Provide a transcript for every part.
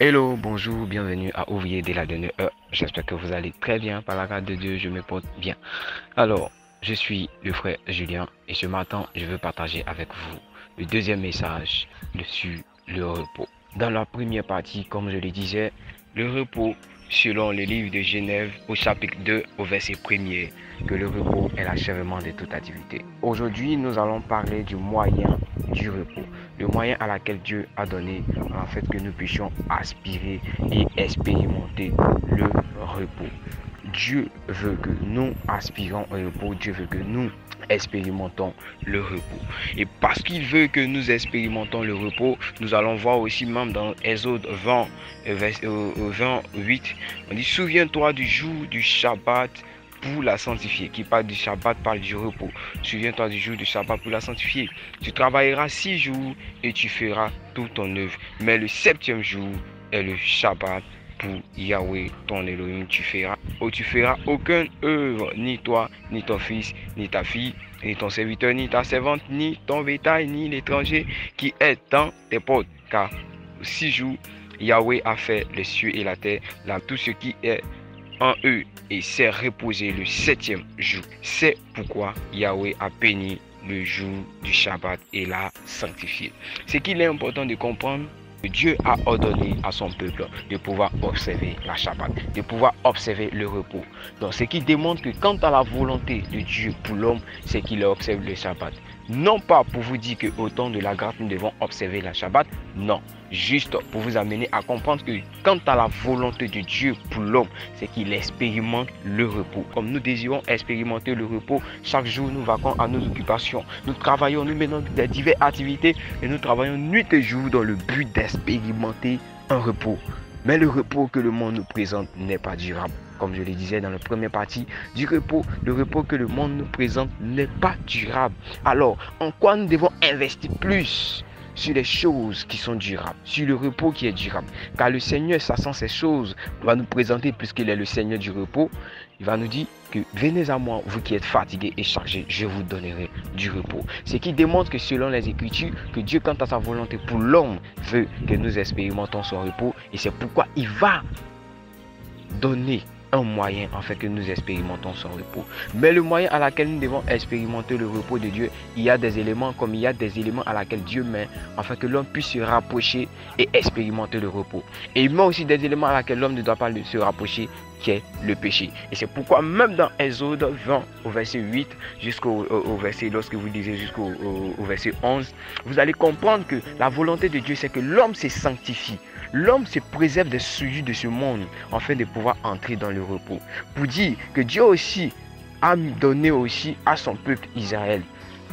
Hello, bonjour, bienvenue à Ouvrier de la Donne E. J'espère que vous allez très bien. Par la grâce de Dieu, je me porte bien. Alors, je suis le frère Julien et ce matin, je veux partager avec vous le deuxième message sur le repos. Dans la première partie, comme je le disais, le repos, selon le livre de Genève, au chapitre 2, au verset 1er, que le repos est l'achèvement de toute activité. Aujourd'hui, nous allons parler du moyen du repos, le moyen à laquelle Dieu a donné en fait que nous puissions aspirer et expérimenter le repos. Dieu veut que nous aspirons au repos, Dieu veut que nous expérimentons le repos. Et parce qu'il veut que nous expérimentons le repos, nous allons voir aussi même dans Exode 20, verset 28, on dit, souviens-toi du jour du Shabbat pour la sanctifier. Qui parle du Shabbat parle du repos. Souviens-toi du jour du Shabbat pour la sanctifier. Tu travailleras six jours et tu feras tout ton œuvre. Mais le septième jour est le Shabbat pour Yahweh ton Elohim. Tu feras, oh, tu feras aucune œuvre, ni toi, ni ton fils, ni ta fille, ni ton serviteur, ni ta servante, ni ton bétail, ni l'étranger qui est dans tes portes. Car six jours, Yahweh a fait les cieux et la terre, là tout ce qui est eux et s'est reposé le septième jour. C'est pourquoi Yahweh a béni le jour du Shabbat et l'a sanctifié. Ce qu'il est important de comprendre, Dieu a ordonné à son peuple de pouvoir observer la Shabbat, de pouvoir observer le repos. Donc, ce qui démontre que quant à la volonté de Dieu pour l'homme, c'est qu'il observe le Shabbat. Non pas pour vous dire que autant de la grâce nous devons observer la Shabbat, non. Juste pour vous amener à comprendre que quant à la volonté de Dieu pour l'homme, c'est qu'il expérimente le repos. Comme nous désirons expérimenter le repos, chaque jour nous vaquons à nos occupations. Nous travaillons, nous menons des diverses activités et nous travaillons nuit et jour dans le but d'expérimenter un repos. Mais le repos que le monde nous présente n'est pas durable. Comme je le disais dans la première partie du repos, le repos que le monde nous présente n'est pas durable. Alors, en quoi nous devons investir plus sur les choses qui sont durables, sur le repos qui est durable? Car le Seigneur, sachant ces choses, va nous présenter, puisqu'il est le Seigneur du repos, il va nous dire que venez à moi, vous qui êtes fatigués et chargés, je vous donnerai du repos. Ce qui démontre que selon les Écritures, que Dieu, quant à sa volonté pour l'homme, veut que nous expérimentons son repos. Et c'est pourquoi il va donner un moyen en fait que nous expérimentons son repos. Mais le moyen à laquelle nous devons expérimenter le repos de Dieu, il y a des éléments comme il y a des éléments à laquelle Dieu met afin que l'homme puisse se rapprocher et expérimenter le repos. Et il met aussi des éléments à laquelle l'homme ne doit pas se rapprocher qui est le péché. Et c'est pourquoi même dans Exode 20 au verset 8 jusqu'au au verset, lorsque vous lisez jusqu'au au, verset 11, vous allez comprendre que la volonté de Dieu c'est que l'homme se sanctifie. L'homme se préserve des sujets de ce monde afin de pouvoir entrer dans le repos. Pour dire que Dieu aussi a donné aussi à son peuple Israël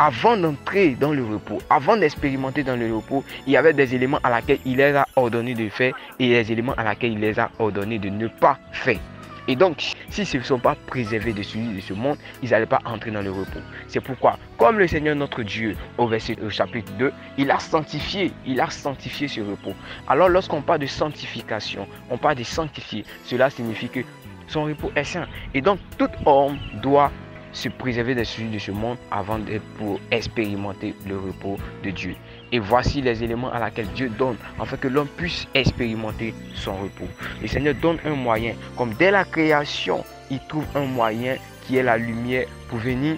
avant d'entrer dans le repos, avant d'expérimenter dans le repos, il y avait des éléments à laquelle il les a ordonné de faire et des éléments à laquelle il les a ordonné de ne pas faire. Et donc, s'ils ne sont pas préservés de celui de ce monde, ils n'allaient pas entrer dans le repos. C'est pourquoi, comme le Seigneur notre Dieu, au verset au chapitre 2, il a sanctifié, il a sanctifié ce repos. Alors, lorsqu'on parle de sanctification, on parle de sanctifier, cela signifie que son repos est saint. Et donc, tout homme doit se préserver des sujets de ce monde avant d'être pour expérimenter le repos de Dieu. Et voici les éléments à laquelle Dieu donne afin que l'homme puisse expérimenter son repos. Le Seigneur donne un moyen. Comme dès la création, il trouve un moyen qui est la lumière pour venir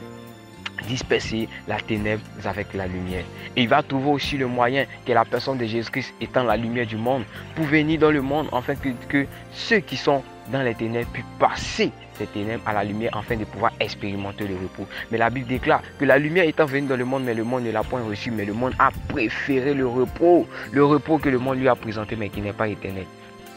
disperser la ténèbre avec la lumière. Et il va trouver aussi le moyen que la personne de Jésus-Christ étant la lumière du monde pour venir dans le monde afin que, que ceux qui sont dans les ténèbres puissent passer ténèbres à la lumière afin de pouvoir expérimenter le repos. Mais la Bible déclare que la lumière étant venue dans le monde, mais le monde ne l'a point reçu, mais le monde a préféré le repos, le repos que le monde lui a présenté, mais qui n'est pas éternel.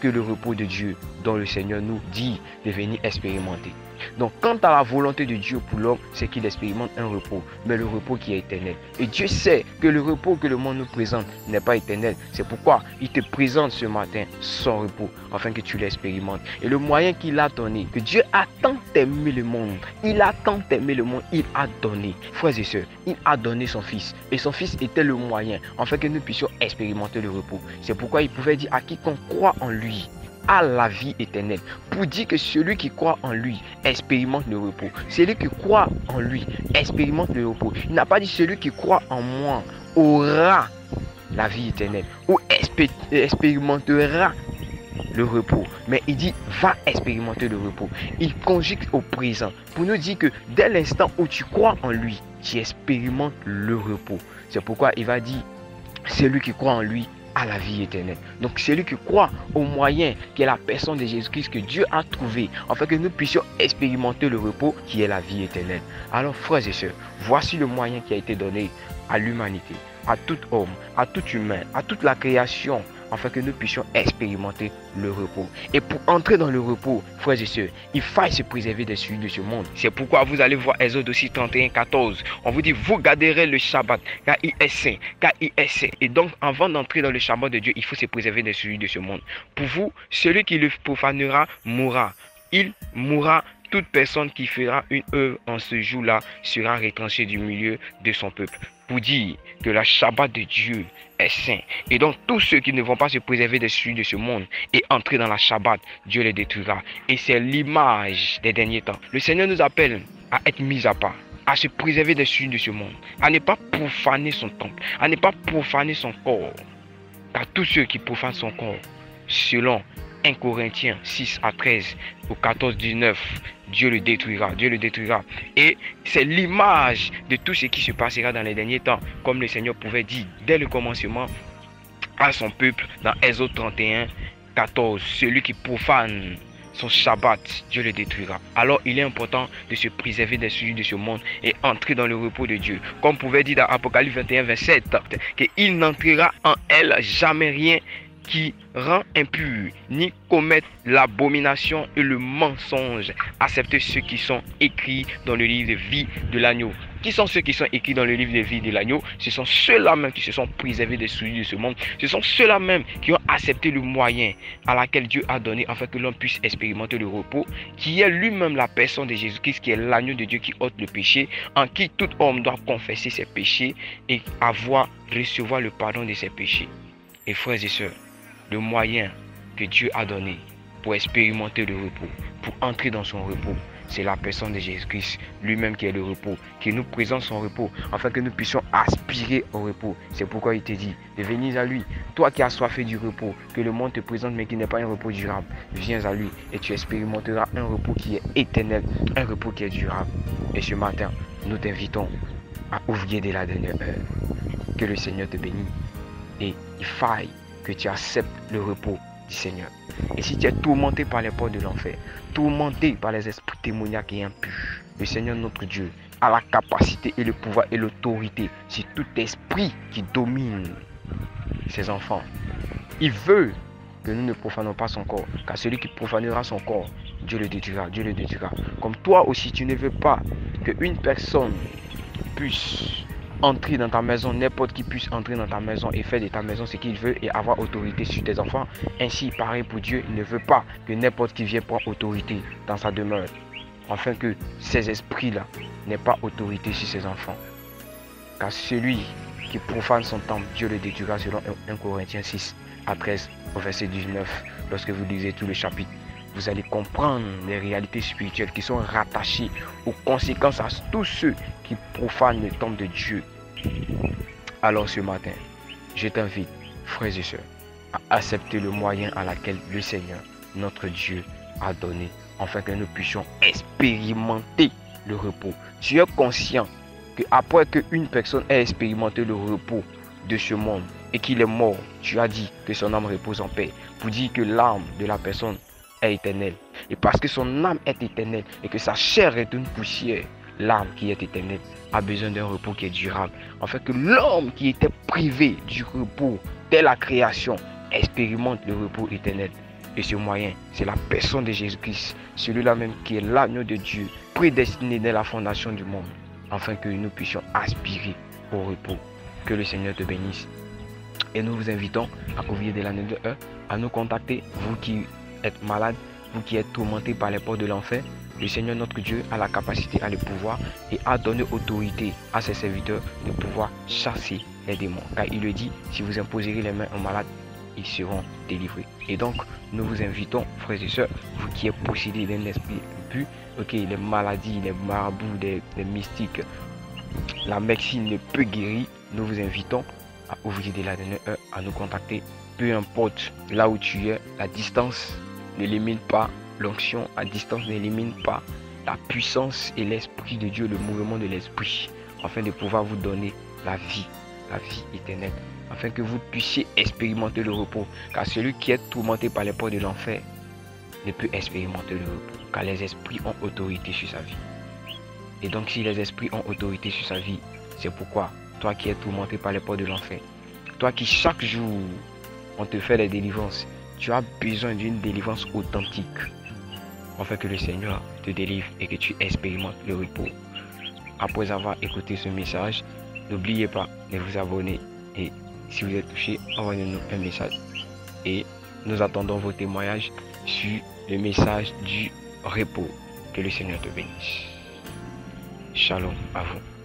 Que le repos de Dieu dont le Seigneur nous dit de venir expérimenter. Donc, quant à la volonté de Dieu pour l'homme, c'est qu'il expérimente un repos, mais le repos qui est éternel. Et Dieu sait que le repos que le monde nous présente n'est pas éternel. C'est pourquoi il te présente ce matin son repos, afin que tu l'expérimentes. Et le moyen qu'il a donné, que Dieu a tant aimé le monde, il a tant aimé le monde, il a donné. Frères et sœurs, il a donné son Fils. Et son Fils était le moyen, afin que nous puissions expérimenter le repos. C'est pourquoi il pouvait dire à quiconque croit en lui, la vie éternelle. Pour dire que celui qui croit en lui expérimente le repos. Celui qui croit en lui expérimente le repos. Il n'a pas dit celui qui croit en moi aura la vie éternelle ou expérimentera le repos, mais il dit va expérimenter le repos. Il conjugue au présent pour nous dire que dès l'instant où tu crois en lui, tu expérimentes le repos. C'est pourquoi il va dire celui qui croit en lui la vie éternelle. Donc celui qui croit au moyen qui est la personne de Jésus-Christ que Dieu a trouvé, afin que nous puissions expérimenter le repos qui est la vie éternelle. Alors frères et sœurs, voici le moyen qui a été donné à l'humanité, à tout homme, à tout humain, à toute la création afin que nous puissions expérimenter le repos. Et pour entrer dans le repos, frères et sœurs, il faut se préserver des sujets de ce monde. C'est pourquoi vous allez voir Exode aussi 31, 14. On vous dit, vous garderez le Shabbat, car il est saint, car il est saint. Et donc, avant d'entrer dans le Shabbat de Dieu, il faut se préserver des sujets de ce monde. Pour vous, celui qui le profanera mourra. Il mourra toute personne qui fera une œuvre en ce jour-là sera retranchée du milieu de son peuple. Pour dire que la Shabbat de Dieu est saint. Et donc tous ceux qui ne vont pas se préserver des sujets de ce monde et entrer dans la Shabbat, Dieu les détruira. Et c'est l'image des derniers temps. Le Seigneur nous appelle à être mis à part à se préserver des sujets de ce monde, à ne pas profaner son temple, à ne pas profaner son corps. Car tous ceux qui profanent son corps, selon 1 Corinthiens 6 à 13 au 14, 19, Dieu le détruira, Dieu le détruira. Et c'est l'image de tout ce qui se passera dans les derniers temps, comme le Seigneur pouvait dire dès le commencement à son peuple dans Exode 31, 14, celui qui profane son Shabbat, Dieu le détruira. Alors il est important de se préserver des sujets de ce monde et entrer dans le repos de Dieu. Comme pouvait dire dans Apocalypse 21, 27, qu'il n'entrera en elle jamais rien qui rend impur, ni commettre l'abomination et le mensonge. Acceptez ceux qui sont écrits dans le livre de vie de l'agneau. Qui sont ceux qui sont écrits dans le livre de vie de l'agneau? Ce sont ceux-là même qui se sont préservés des soucis de ce monde. Ce sont ceux-là même qui ont accepté le moyen à laquelle Dieu a donné afin que l'on puisse expérimenter le repos, qui est lui-même la personne de Jésus-Christ, qui est l'agneau de Dieu qui ôte le péché, en qui tout homme doit confesser ses péchés et avoir, recevoir le pardon de ses péchés. Et frères et sœurs, le moyen que Dieu a donné pour expérimenter le repos, pour entrer dans son repos. C'est la personne de Jésus-Christ, lui-même qui est le repos, qui nous présente son repos, afin que nous puissions aspirer au repos. C'est pourquoi il te dit de venir à lui. Toi qui as soifé du repos, que le monde te présente, mais qui n'est pas un repos durable, viens à lui et tu expérimenteras un repos qui est éternel, un repos qui est durable. Et ce matin, nous t'invitons à ouvrir dès la dernière heure. Que le Seigneur te bénisse et il faille que tu acceptes le repos du Seigneur. Et si tu es tourmenté par les portes de l'enfer, tourmenté par les esprits démoniaques et impurs, le Seigneur notre Dieu a la capacité et le pouvoir et l'autorité sur tout esprit qui domine ses enfants. Il veut que nous ne profanons pas son corps, car celui qui profanera son corps, Dieu le détruira, Dieu le détruira. Comme toi aussi, tu ne veux pas qu'une personne puisse entrer dans ta maison, n'importe qui puisse entrer dans ta maison et faire de ta maison ce qu'il veut et avoir autorité sur tes enfants. Ainsi, pareil pour Dieu, il ne veut pas que n'importe qui vienne prendre autorité dans sa demeure, afin que ces esprits-là n'aient pas autorité sur ses enfants. Car celui qui profane son temple, Dieu le détruira selon 1 Corinthiens 6 à 13 au verset 19. Lorsque vous lisez tout le chapitre, vous allez comprendre les réalités spirituelles qui sont rattachées aux conséquences à tous ceux qui profanent le temple de Dieu. Alors ce matin, je t'invite, frères et sœurs, à accepter le moyen à laquelle le Seigneur, notre Dieu, a donné, afin que nous puissions expérimenter le repos. Tu es conscient que après qu'une personne ait expérimenté le repos de ce monde et qu'il est mort, tu as dit que son âme repose en paix, pour dire que l'âme de la personne est. Et parce que son âme est éternelle et que sa chair est une poussière, l'âme qui est éternelle a besoin d'un repos qui est durable. En que l'homme qui était privé du repos dès la création expérimente le repos éternel. Et ce moyen, c'est la personne de Jésus-Christ, celui-là même qui est l'agneau de Dieu, prédestiné dès la fondation du monde, afin que nous puissions aspirer au repos. Que le Seigneur te bénisse. Et nous vous invitons à ouvrir de l'année de 1 à nous contacter, vous qui êtes malade, vous qui êtes tourmenté par les portes de l'enfer, le Seigneur notre Dieu a la capacité, a le pouvoir et a donné autorité à ses serviteurs de pouvoir chasser les démons. Car il le dit, si vous imposerez les mains aux malades, ils seront délivrés. Et donc, nous vous invitons, frères et sœurs, vous qui êtes possédés d'un esprit impur, ok, les maladies, les marabouts, les, mystiques, la médecine ne peut guérir, nous vous invitons à ouvrir de la dernière à nous contacter peu importe là où tu es, la distance n'élimine pas l'onction, la distance n'élimine pas la puissance et l'esprit de Dieu, le mouvement de l'esprit, afin de pouvoir vous donner la vie, la vie éternelle, afin que vous puissiez expérimenter le repos. Car celui qui est tourmenté par les portes de l'enfer ne peut expérimenter le repos, car les esprits ont autorité sur sa vie. Et donc si les esprits ont autorité sur sa vie, c'est pourquoi toi qui es tourmenté par les portes de l'enfer, toi qui chaque jour on te fait des délivrances, tu as besoin d'une délivrance authentique, afin que le Seigneur te délivre et que tu expérimentes le repos. Après avoir écouté ce message, n'oubliez pas de vous abonner et si vous êtes touché, envoyez-nous un message. Et nous attendons vos témoignages sur le message du repos. Que le Seigneur te bénisse. Shalom à vous.